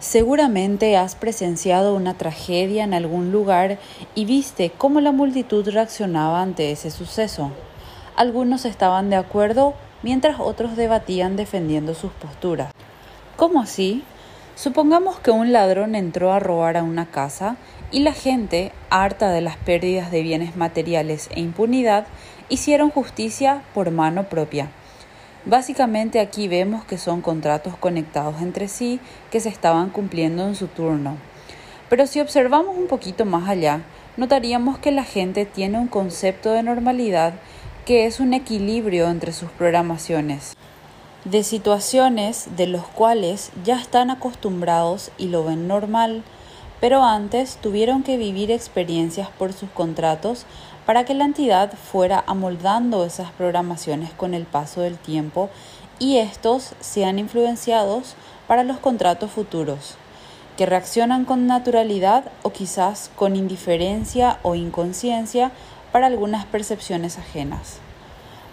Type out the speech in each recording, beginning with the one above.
Seguramente has presenciado una tragedia en algún lugar y viste cómo la multitud reaccionaba ante ese suceso. Algunos estaban de acuerdo mientras otros debatían defendiendo sus posturas. ¿Cómo así? Supongamos que un ladrón entró a robar a una casa y la gente, harta de las pérdidas de bienes materiales e impunidad, hicieron justicia por mano propia. Básicamente aquí vemos que son contratos conectados entre sí que se estaban cumpliendo en su turno. Pero si observamos un poquito más allá, notaríamos que la gente tiene un concepto de normalidad que es un equilibrio entre sus programaciones, de situaciones de los cuales ya están acostumbrados y lo ven normal, pero antes tuvieron que vivir experiencias por sus contratos para que la entidad fuera amoldando esas programaciones con el paso del tiempo y estos sean influenciados para los contratos futuros, que reaccionan con naturalidad o quizás con indiferencia o inconsciencia para algunas percepciones ajenas.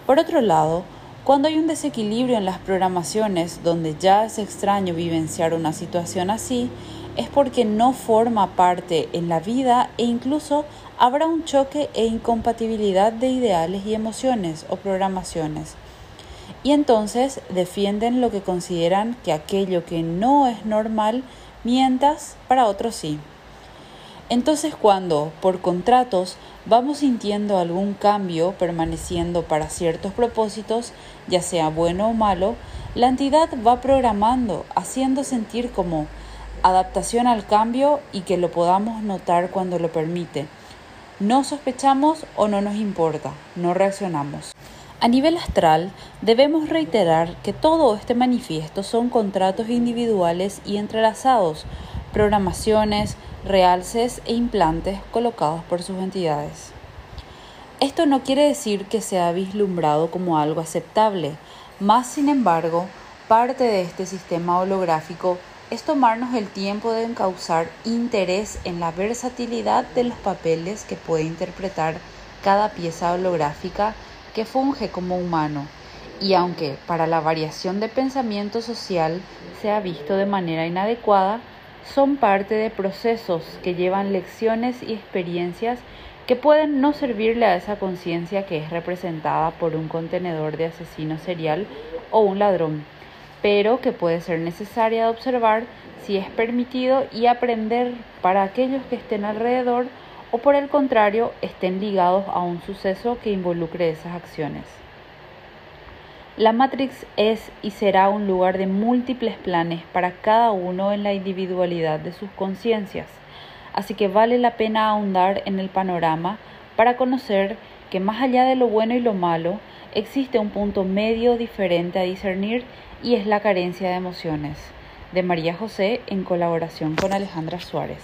Por otro lado, cuando hay un desequilibrio en las programaciones donde ya es extraño vivenciar una situación así, es porque no forma parte en la vida e incluso habrá un choque e incompatibilidad de ideales y emociones o programaciones. Y entonces defienden lo que consideran que aquello que no es normal, mientas, para otros sí. Entonces cuando, por contratos, vamos sintiendo algún cambio permaneciendo para ciertos propósitos, ya sea bueno o malo, la entidad va programando, haciendo sentir como adaptación al cambio y que lo podamos notar cuando lo permite. No sospechamos o no nos importa, no reaccionamos. A nivel astral, debemos reiterar que todo este manifiesto son contratos individuales y entrelazados, programaciones, realces e implantes colocados por sus entidades. Esto no quiere decir que sea vislumbrado como algo aceptable, más sin embargo, parte de este sistema holográfico es tomarnos el tiempo de encauzar interés en la versatilidad de los papeles que puede interpretar cada pieza holográfica que funge como humano, y aunque para la variación de pensamiento social se ha visto de manera inadecuada, son parte de procesos que llevan lecciones y experiencias que pueden no servirle a esa conciencia que es representada por un contenedor de asesino serial o un ladrón pero que puede ser necesaria de observar si es permitido y aprender para aquellos que estén alrededor o por el contrario estén ligados a un suceso que involucre esas acciones. La Matrix es y será un lugar de múltiples planes para cada uno en la individualidad de sus conciencias, así que vale la pena ahondar en el panorama para conocer que más allá de lo bueno y lo malo, existe un punto medio diferente a discernir y es la carencia de emociones, de María José en colaboración con Alejandra Suárez.